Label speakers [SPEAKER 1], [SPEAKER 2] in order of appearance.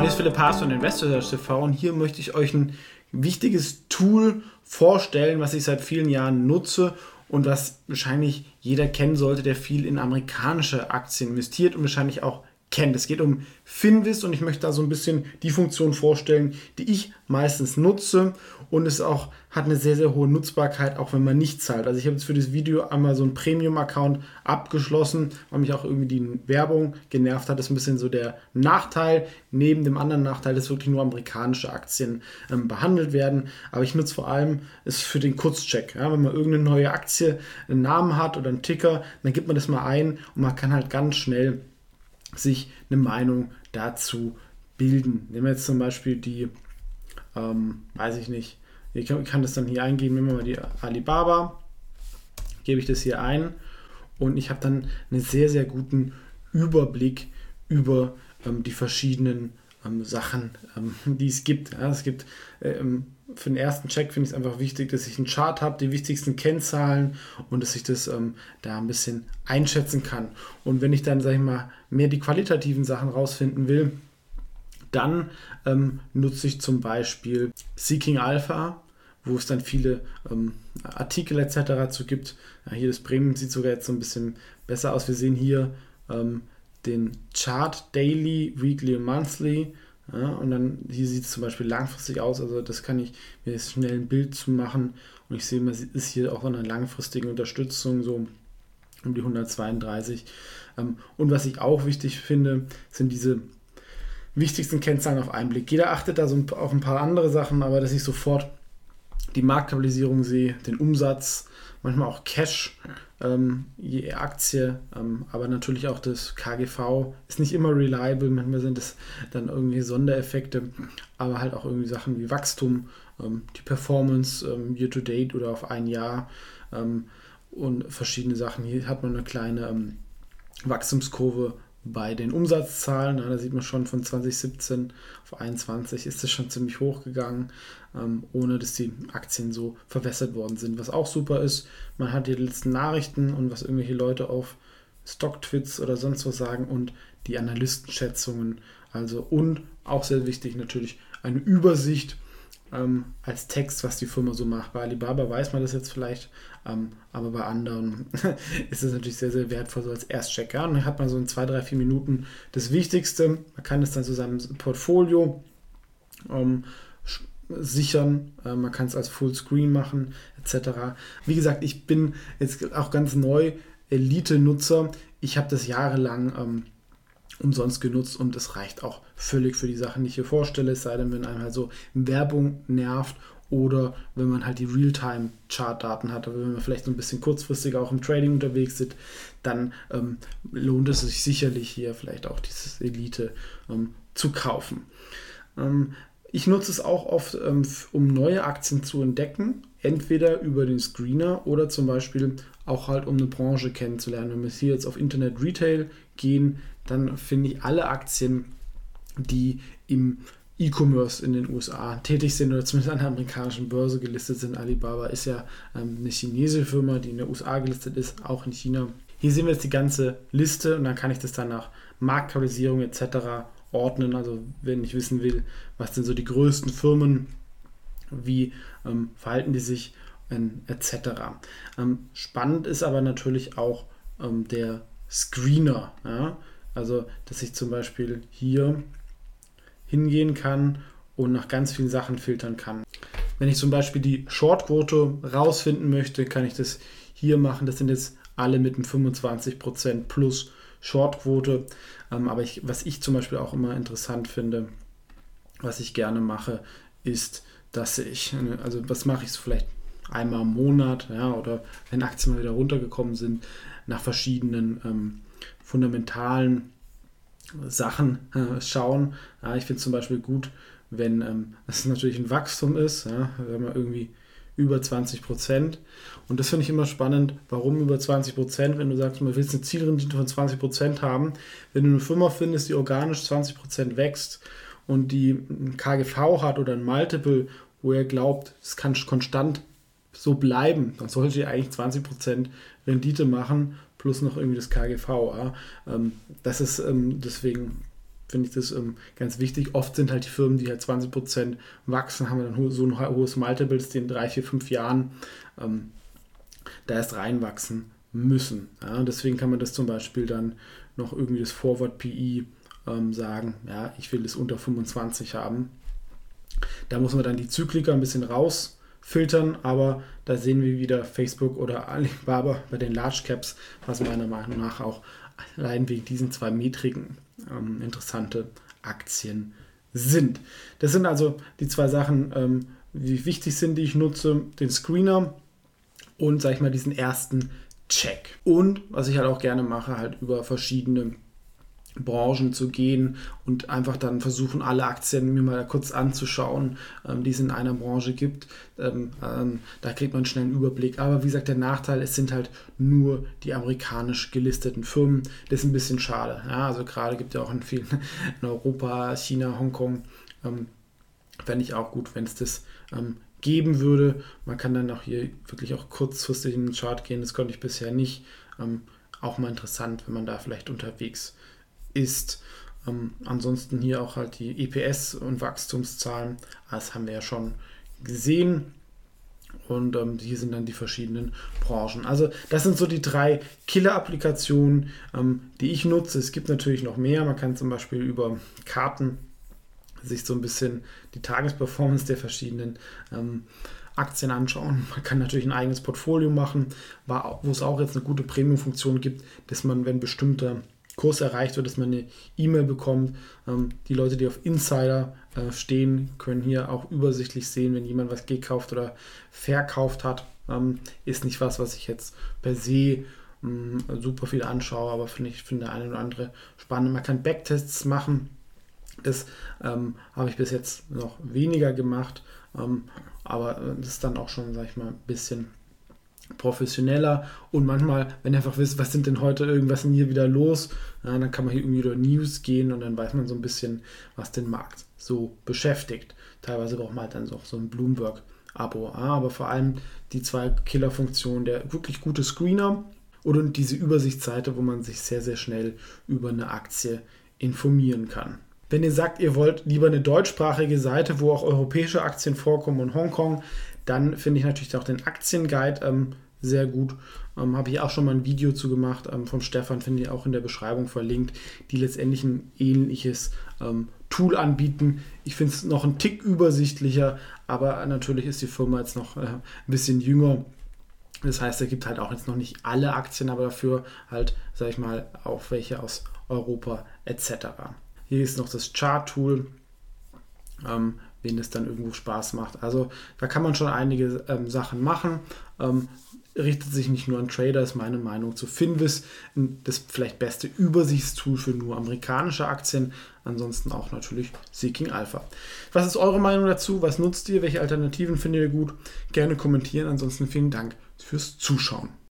[SPEAKER 1] Hallo, ich bin Philipp Haas von Investor TV und hier möchte ich euch ein wichtiges Tool vorstellen, was ich seit vielen Jahren nutze und was wahrscheinlich jeder kennen sollte, der viel in amerikanische Aktien investiert und wahrscheinlich auch kennt. Es geht um Finvis und ich möchte da so ein bisschen die Funktion vorstellen, die ich meistens nutze und es auch hat eine sehr, sehr hohe Nutzbarkeit, auch wenn man nicht zahlt. Also ich habe jetzt für das Video einmal so einen Premium-Account abgeschlossen, weil mich auch irgendwie die Werbung genervt hat. Das ist ein bisschen so der Nachteil. Neben dem anderen Nachteil, dass wirklich nur amerikanische Aktien ähm, behandelt werden. Aber ich nutze vor allem es für den Kurzcheck. Ja, wenn man irgendeine neue Aktie einen Namen hat oder einen Ticker, dann gibt man das mal ein und man kann halt ganz schnell sich eine Meinung dazu bilden. Nehmen wir jetzt zum Beispiel die, ähm, weiß ich nicht, ich kann, kann, das dann hier eingeben, nehmen wir mal die Alibaba, gebe ich das hier ein und ich habe dann einen sehr, sehr guten Überblick über ähm, die verschiedenen ähm, Sachen, ähm, die es gibt. Ja, es gibt ähm, für den ersten Check finde ich es einfach wichtig, dass ich einen Chart habe, die wichtigsten Kennzahlen und dass ich das ähm, da ein bisschen einschätzen kann. Und wenn ich dann, sage ich mal, mehr die qualitativen Sachen rausfinden will, dann ähm, nutze ich zum Beispiel Seeking Alpha, wo es dann viele ähm, Artikel etc. dazu gibt. Ja, hier das Premium sieht sogar jetzt so ein bisschen besser aus. Wir sehen hier ähm, den Chart Daily, Weekly und Monthly. Ja, und dann hier sieht es zum Beispiel langfristig aus, also das kann ich mir jetzt schnell ein Bild zu machen. Und ich sehe, man ist hier auch eine langfristige Unterstützung, so um die 132. Ähm, und was ich auch wichtig finde, sind diese wichtigsten Kennzahlen auf einen Blick. Jeder achtet da so auf ein paar andere Sachen, aber dass ich sofort die Marktkapitalisierung sehe, den Umsatz, manchmal auch Cash ähm, je Aktie, ähm, aber natürlich auch das KGV ist nicht immer reliable, manchmal sind es dann irgendwie Sondereffekte, aber halt auch irgendwie Sachen wie Wachstum, ähm, die Performance ähm, year to date oder auf ein Jahr ähm, und verschiedene Sachen. Hier hat man eine kleine ähm, Wachstumskurve bei den Umsatzzahlen, da sieht man schon von 2017 auf 21 ist es schon ziemlich hoch gegangen, ähm, ohne dass die Aktien so verwässert worden sind. Was auch super ist, man hat die letzten Nachrichten und was irgendwelche Leute auf Stocktwits oder sonst was sagen und die Analystenschätzungen. Also und auch sehr wichtig natürlich eine Übersicht ähm, als Text, was die Firma so macht. Bei Alibaba weiß man das jetzt vielleicht, ähm, aber bei anderen ist es natürlich sehr, sehr wertvoll, so als Erstchecker. Und dann hat man so in zwei, drei, vier Minuten das Wichtigste. Man kann es dann zu seinem Portfolio ähm, sichern, äh, man kann es als Fullscreen machen, etc. Wie gesagt, ich bin jetzt auch ganz neu Elite-Nutzer. Ich habe das jahrelang ähm, umsonst genutzt und es reicht auch völlig für die Sachen, die ich hier vorstelle, es sei denn, wenn einem halt so Werbung nervt oder wenn man halt die Realtime-Chart-Daten hat, aber wenn man vielleicht so ein bisschen kurzfristiger auch im Trading unterwegs ist, dann ähm, lohnt es sich sicherlich hier vielleicht auch dieses Elite ähm, zu kaufen. Ähm, ich nutze es auch oft, ähm, um neue Aktien zu entdecken, entweder über den Screener oder zum Beispiel auch halt, um eine Branche kennenzulernen. Wenn wir hier jetzt auf Internet Retail gehen, dann finde ich alle Aktien, die im E-Commerce in den USA tätig sind oder zumindest an der amerikanischen Börse gelistet sind. Alibaba ist ja ähm, eine chinesische Firma, die in den USA gelistet ist, auch in China. Hier sehen wir jetzt die ganze Liste und dann kann ich das dann nach Marktkapitalisierung etc. ordnen. Also wenn ich wissen will, was sind so die größten Firmen, wie ähm, verhalten die sich ähm, etc. Ähm, spannend ist aber natürlich auch ähm, der Screener. Ja? Also, dass ich zum Beispiel hier hingehen kann und nach ganz vielen Sachen filtern kann. Wenn ich zum Beispiel die Shortquote rausfinden möchte, kann ich das hier machen. Das sind jetzt alle mit einem 25% plus Shortquote. Ähm, aber ich, was ich zum Beispiel auch immer interessant finde, was ich gerne mache, ist, dass ich, also was mache ich so vielleicht einmal im Monat, ja, oder wenn Aktien mal wieder runtergekommen sind, nach verschiedenen ähm, fundamentalen Sachen äh, schauen. Ja, ich finde zum Beispiel gut, wenn ähm, natürlich ein Wachstum ist, ja, wenn man irgendwie über 20 Prozent. Und das finde ich immer spannend. Warum über 20 Prozent? Wenn du sagst, man willst eine Zielrendite von 20 Prozent haben, wenn du eine Firma findest, die organisch 20 Prozent wächst und die ein KGV hat oder ein Multiple, wo er glaubt, es kann konstant so bleiben, dann sollte ihr eigentlich 20 Prozent Rendite machen plus noch irgendwie das KGV. Ähm, das ist ähm, deswegen finde ich das ähm, ganz wichtig. Oft sind halt die Firmen, die halt 20% wachsen, haben dann so ein hohes Multiples, die in drei, vier, fünf Jahren ähm, da erst reinwachsen müssen. Ja, deswegen kann man das zum Beispiel dann noch irgendwie das Forward PE ähm, sagen, ja, ich will es unter 25 haben. Da muss man dann die Zykliker ein bisschen rausfiltern, aber da sehen wir wieder Facebook oder Alibaba bei den Large Caps, was meiner Meinung nach auch allein wegen diesen zwei Metriken ähm, interessante Aktien sind. Das sind also die zwei Sachen, ähm, die wichtig sind, die ich nutze, den Screener und, sag ich mal, diesen ersten Check. Und was ich halt auch gerne mache, halt über verschiedene Branchen zu gehen und einfach dann versuchen, alle Aktien mir mal kurz anzuschauen, ähm, die es in einer Branche gibt. Ähm, ähm, da kriegt man schnell einen Überblick. Aber wie gesagt, der Nachteil, es sind halt nur die amerikanisch gelisteten Firmen. Das ist ein bisschen schade. Ja, also gerade gibt es ja auch in vielen in Europa, China, Hongkong. Ähm, Fände ich auch gut, wenn es das ähm, geben würde. Man kann dann auch hier wirklich auch kurzfristig in den Chart gehen. Das konnte ich bisher nicht. Ähm, auch mal interessant, wenn man da vielleicht unterwegs ist. Ähm, ansonsten hier auch halt die EPS und Wachstumszahlen. Das haben wir ja schon gesehen. Und ähm, hier sind dann die verschiedenen Branchen. Also das sind so die drei Killer-Applikationen, ähm, die ich nutze. Es gibt natürlich noch mehr. Man kann zum Beispiel über Karten sich so ein bisschen die Tagesperformance der verschiedenen ähm, Aktien anschauen. Man kann natürlich ein eigenes Portfolio machen, wo es auch jetzt eine gute Premium-Funktion gibt, dass man, wenn bestimmter Kurs erreicht wird, dass man eine E-Mail bekommt. Ähm, die Leute, die auf Insider äh, stehen, können hier auch übersichtlich sehen, wenn jemand was gekauft oder verkauft hat. Ähm, ist nicht was, was ich jetzt per se ähm, super viel anschaue, aber finde ich finde eine oder andere spannend. Man kann Backtests machen das ähm, habe ich bis jetzt noch weniger gemacht, ähm, aber äh, das ist dann auch schon, sag ich mal, ein bisschen professioneller und manchmal, wenn ihr einfach wisst, was sind denn heute irgendwas denn hier wieder los, ja, dann kann man hier irgendwie über News gehen und dann weiß man so ein bisschen, was den Markt so beschäftigt. Teilweise braucht man halt dann so, so ein Bloomberg-Abo, aber vor allem die zwei Killer-Funktionen, der wirklich gute Screener und diese Übersichtsseite, wo man sich sehr, sehr schnell über eine Aktie informieren kann. Wenn ihr sagt, ihr wollt lieber eine deutschsprachige Seite, wo auch europäische Aktien vorkommen und Hongkong, dann finde ich natürlich auch den Aktienguide ähm, sehr gut. Ähm, Habe ich auch schon mal ein Video zu gemacht ähm, vom Stefan, finde ich auch in der Beschreibung verlinkt, die letztendlich ein ähnliches ähm, Tool anbieten. Ich finde es noch ein Tick übersichtlicher, aber natürlich ist die Firma jetzt noch äh, ein bisschen jünger. Das heißt, er gibt halt auch jetzt noch nicht alle Aktien, aber dafür halt, sage ich mal, auch welche aus Europa etc. Hier ist noch das Chart-Tool, ähm, wen es dann irgendwo Spaß macht. Also da kann man schon einige ähm, Sachen machen. Ähm, richtet sich nicht nur an Trader, ist meine Meinung zu Finvis, das vielleicht beste Übersichtstool für nur amerikanische Aktien. Ansonsten auch natürlich Seeking Alpha. Was ist eure Meinung dazu? Was nutzt ihr? Welche Alternativen findet ihr gut? Gerne kommentieren. Ansonsten vielen Dank fürs Zuschauen.